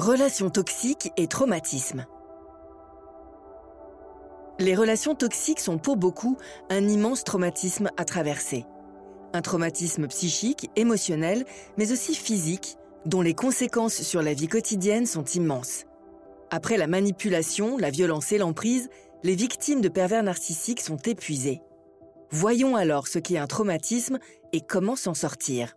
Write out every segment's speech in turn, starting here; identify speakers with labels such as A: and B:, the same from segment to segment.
A: Relations toxiques et traumatisme. Les relations toxiques sont pour beaucoup un immense traumatisme à traverser. Un traumatisme psychique, émotionnel, mais aussi physique, dont les conséquences sur la vie quotidienne sont immenses. Après la manipulation, la violence et l'emprise, les victimes de pervers narcissiques sont épuisées. Voyons alors ce qu'est un traumatisme et comment s'en sortir.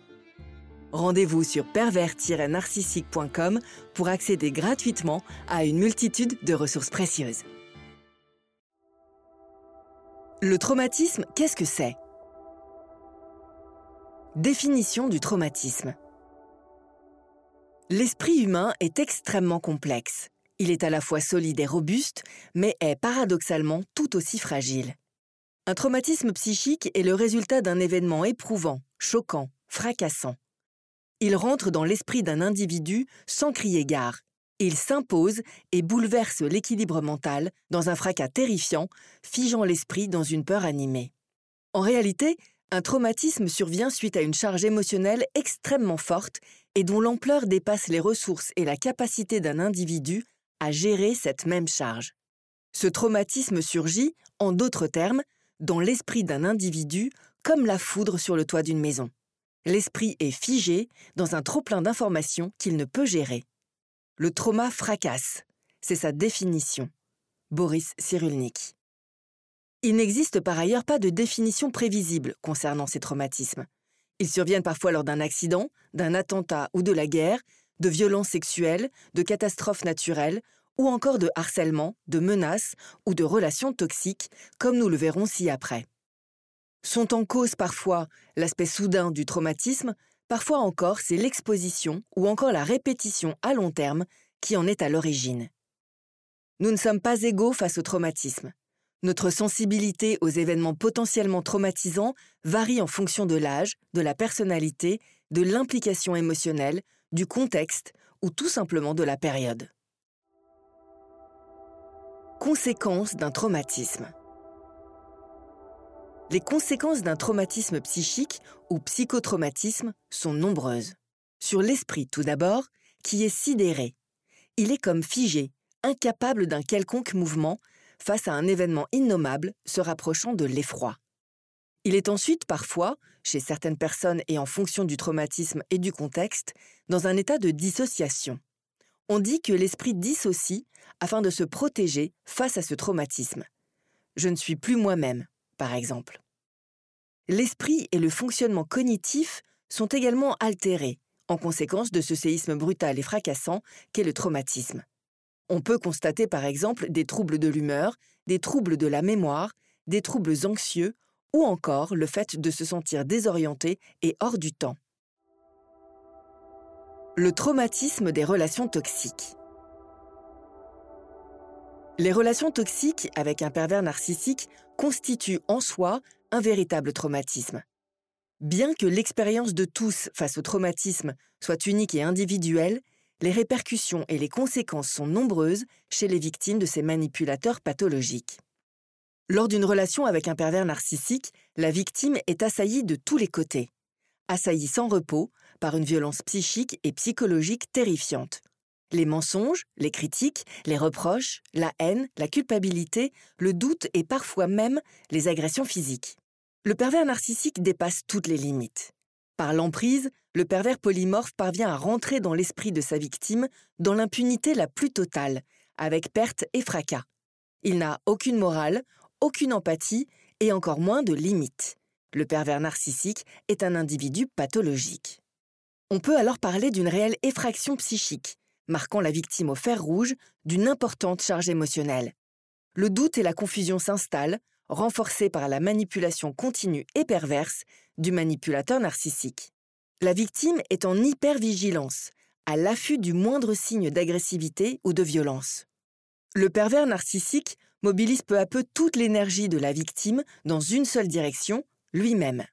A: Rendez-vous sur pervers-narcissique.com pour accéder gratuitement à une multitude de ressources précieuses. Le traumatisme, qu'est-ce que c'est? Définition du traumatisme. L'esprit humain est extrêmement complexe. Il est à la fois solide et robuste, mais est paradoxalement tout aussi fragile. Un traumatisme psychique est le résultat d'un événement éprouvant, choquant, fracassant. Il rentre dans l'esprit d'un individu sans crier gare. Il s'impose et bouleverse l'équilibre mental dans un fracas terrifiant, figeant l'esprit dans une peur animée. En réalité, un traumatisme survient suite à une charge émotionnelle extrêmement forte et dont l'ampleur dépasse les ressources et la capacité d'un individu à gérer cette même charge. Ce traumatisme surgit, en d'autres termes, dans l'esprit d'un individu comme la foudre sur le toit d'une maison. L'esprit est figé dans un trop-plein d'informations qu'il ne peut gérer. Le trauma fracasse, c'est sa définition. Boris Cyrulnik. Il n'existe par ailleurs pas de définition prévisible concernant ces traumatismes. Ils surviennent parfois lors d'un accident, d'un attentat ou de la guerre, de violences sexuelles, de catastrophes naturelles, ou encore de harcèlement, de menaces ou de relations toxiques, comme nous le verrons ci-après. Sont en cause parfois l'aspect soudain du traumatisme, parfois encore c'est l'exposition ou encore la répétition à long terme qui en est à l'origine. Nous ne sommes pas égaux face au traumatisme. Notre sensibilité aux événements potentiellement traumatisants varie en fonction de l'âge, de la personnalité, de l'implication émotionnelle, du contexte ou tout simplement de la période. Conséquences d'un traumatisme. Les conséquences d'un traumatisme psychique ou psychotraumatisme sont nombreuses. Sur l'esprit tout d'abord, qui est sidéré. Il est comme figé, incapable d'un quelconque mouvement face à un événement innommable se rapprochant de l'effroi. Il est ensuite parfois, chez certaines personnes et en fonction du traumatisme et du contexte, dans un état de dissociation. On dit que l'esprit dissocie afin de se protéger face à ce traumatisme. Je ne suis plus moi-même, par exemple. L'esprit et le fonctionnement cognitif sont également altérés en conséquence de ce séisme brutal et fracassant qu'est le traumatisme. On peut constater par exemple des troubles de l'humeur, des troubles de la mémoire, des troubles anxieux ou encore le fait de se sentir désorienté et hors du temps. Le traumatisme des relations toxiques. Les relations toxiques avec un pervers narcissique constituent en soi un véritable traumatisme. Bien que l'expérience de tous face au traumatisme soit unique et individuelle, les répercussions et les conséquences sont nombreuses chez les victimes de ces manipulateurs pathologiques. Lors d'une relation avec un pervers narcissique, la victime est assaillie de tous les côtés. Assaillie sans repos par une violence psychique et psychologique terrifiante. Les mensonges, les critiques, les reproches, la haine, la culpabilité, le doute et parfois même les agressions physiques. Le pervers narcissique dépasse toutes les limites. Par l'emprise, le pervers polymorphe parvient à rentrer dans l'esprit de sa victime dans l'impunité la plus totale, avec perte et fracas. Il n'a aucune morale, aucune empathie et encore moins de limites. Le pervers narcissique est un individu pathologique. On peut alors parler d'une réelle effraction psychique, marquant la victime au fer rouge d'une importante charge émotionnelle. Le doute et la confusion s'installent, renforcés par la manipulation continue et perverse du manipulateur narcissique. La victime est en hypervigilance, à l'affût du moindre signe d'agressivité ou de violence. Le pervers narcissique mobilise peu à peu toute l'énergie de la victime dans une seule direction, lui-même.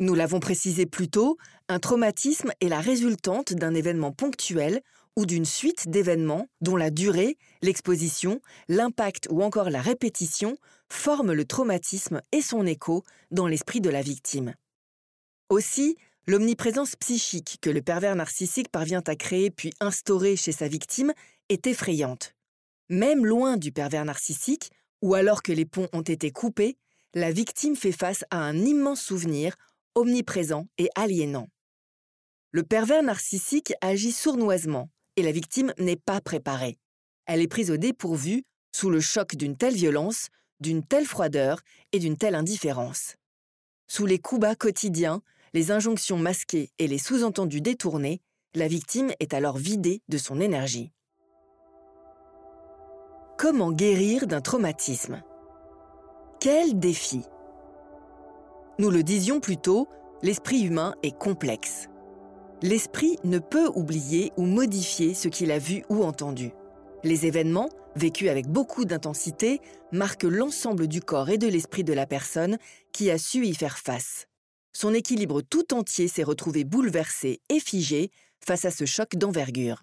A: Nous l'avons précisé plus tôt, un traumatisme est la résultante d'un événement ponctuel ou d'une suite d'événements dont la durée, l'exposition, l'impact ou encore la répétition forment le traumatisme et son écho dans l'esprit de la victime. Aussi, l'omniprésence psychique que le pervers narcissique parvient à créer puis instaurer chez sa victime est effrayante. Même loin du pervers narcissique, ou alors que les ponts ont été coupés, la victime fait face à un immense souvenir, omniprésent et aliénant. Le pervers narcissique agit sournoisement, et la victime n'est pas préparée. Elle est prise au dépourvu sous le choc d'une telle violence, d'une telle froideur et d'une telle indifférence. Sous les coups bas quotidiens, les injonctions masquées et les sous-entendus détournés, la victime est alors vidée de son énergie. Comment guérir d'un traumatisme? Quel défi? Nous le disions plus tôt, l'esprit humain est complexe l'esprit ne peut oublier ou modifier ce qu'il a vu ou entendu. Les événements, vécus avec beaucoup d'intensité, marquent l'ensemble du corps et de l'esprit de la personne qui a su y faire face. Son équilibre tout entier s'est retrouvé bouleversé et figé face à ce choc d'envergure.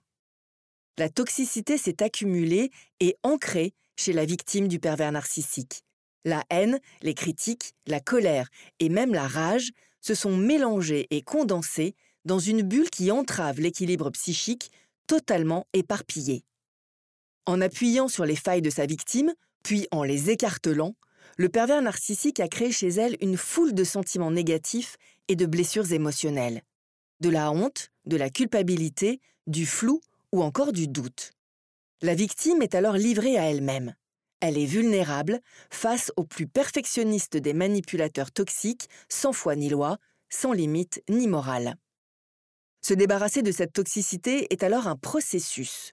A: La toxicité s'est accumulée et ancrée chez la victime du pervers narcissique. La haine, les critiques, la colère et même la rage se sont mélangées et condensées dans une bulle qui entrave l'équilibre psychique totalement éparpillé. En appuyant sur les failles de sa victime, puis en les écartelant, le pervers narcissique a créé chez elle une foule de sentiments négatifs et de blessures émotionnelles. De la honte, de la culpabilité, du flou ou encore du doute. La victime est alors livrée à elle-même. Elle est vulnérable face aux plus perfectionnistes des manipulateurs toxiques, sans foi ni loi, sans limite ni morale. Se débarrasser de cette toxicité est alors un processus,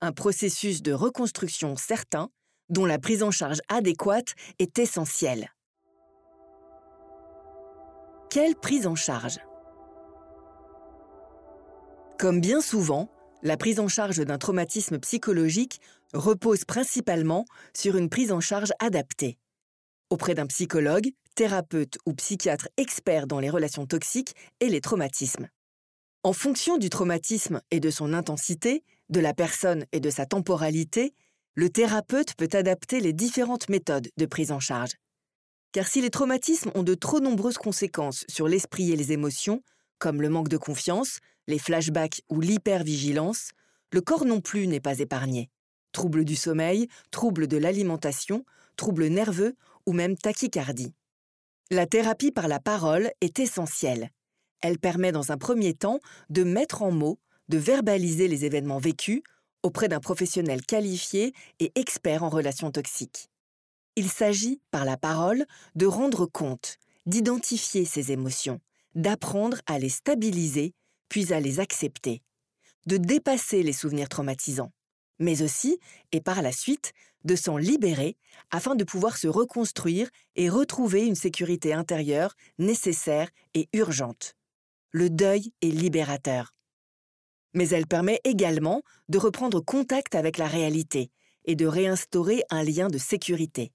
A: un processus de reconstruction certain dont la prise en charge adéquate est essentielle. Quelle prise en charge? Comme bien souvent, la prise en charge d'un traumatisme psychologique repose principalement sur une prise en charge adaptée. Auprès d'un psychologue, thérapeute ou psychiatre expert dans les relations toxiques et les traumatismes. En fonction du traumatisme et de son intensité, de la personne et de sa temporalité, le thérapeute peut adapter les différentes méthodes de prise en charge. Car si les traumatismes ont de trop nombreuses conséquences sur l'esprit et les émotions, comme le manque de confiance, les flashbacks ou l'hypervigilance, le corps non plus n'est pas épargné. Troubles du sommeil, troubles de l'alimentation, troubles nerveux ou même tachycardie. La thérapie par la parole est essentielle. Elle permet dans un premier temps de mettre en mots, de verbaliser les événements vécus auprès d'un professionnel qualifié et expert en relations toxiques. Il s'agit, par la parole, de rendre compte, d'identifier ces émotions, d'apprendre à les stabiliser, puis à les accepter, de dépasser les souvenirs traumatisants, mais aussi, et par la suite, de s'en libérer afin de pouvoir se reconstruire et retrouver une sécurité intérieure nécessaire et urgente le deuil est libérateur. Mais elle permet également de reprendre contact avec la réalité et de réinstaurer un lien de sécurité.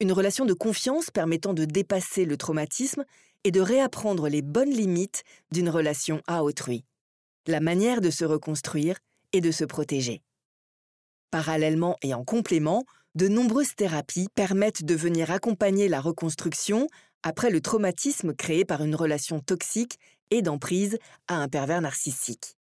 A: Une relation de confiance permettant de dépasser le traumatisme et de réapprendre les bonnes limites d'une relation à autrui. La manière de se reconstruire et de se protéger. Parallèlement et en complément, de nombreuses thérapies permettent de venir accompagner la reconstruction après le traumatisme créé par une relation toxique et d'emprise à un pervers narcissique.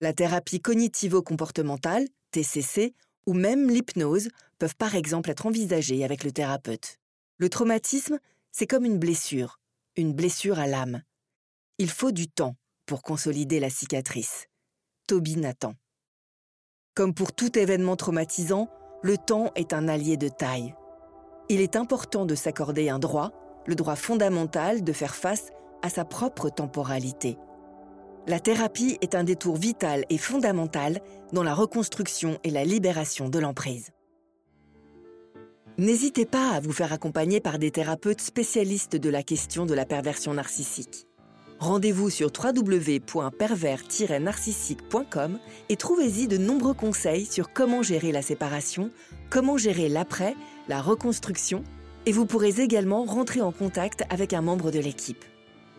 A: La thérapie cognitivo-comportementale, TCC, ou même l'hypnose peuvent par exemple être envisagées avec le thérapeute. Le traumatisme, c'est comme une blessure, une blessure à l'âme. Il faut du temps pour consolider la cicatrice. Toby Nathan. Comme pour tout événement traumatisant, le temps est un allié de taille. Il est important de s'accorder un droit, le droit fondamental de faire face à sa propre temporalité. La thérapie est un détour vital et fondamental dans la reconstruction et la libération de l'emprise. N'hésitez pas à vous faire accompagner par des thérapeutes spécialistes de la question de la perversion narcissique. Rendez-vous sur www.pervers-narcissique.com et trouvez-y de nombreux conseils sur comment gérer la séparation, comment gérer l'après, la reconstruction, et vous pourrez également rentrer en contact avec un membre de l'équipe.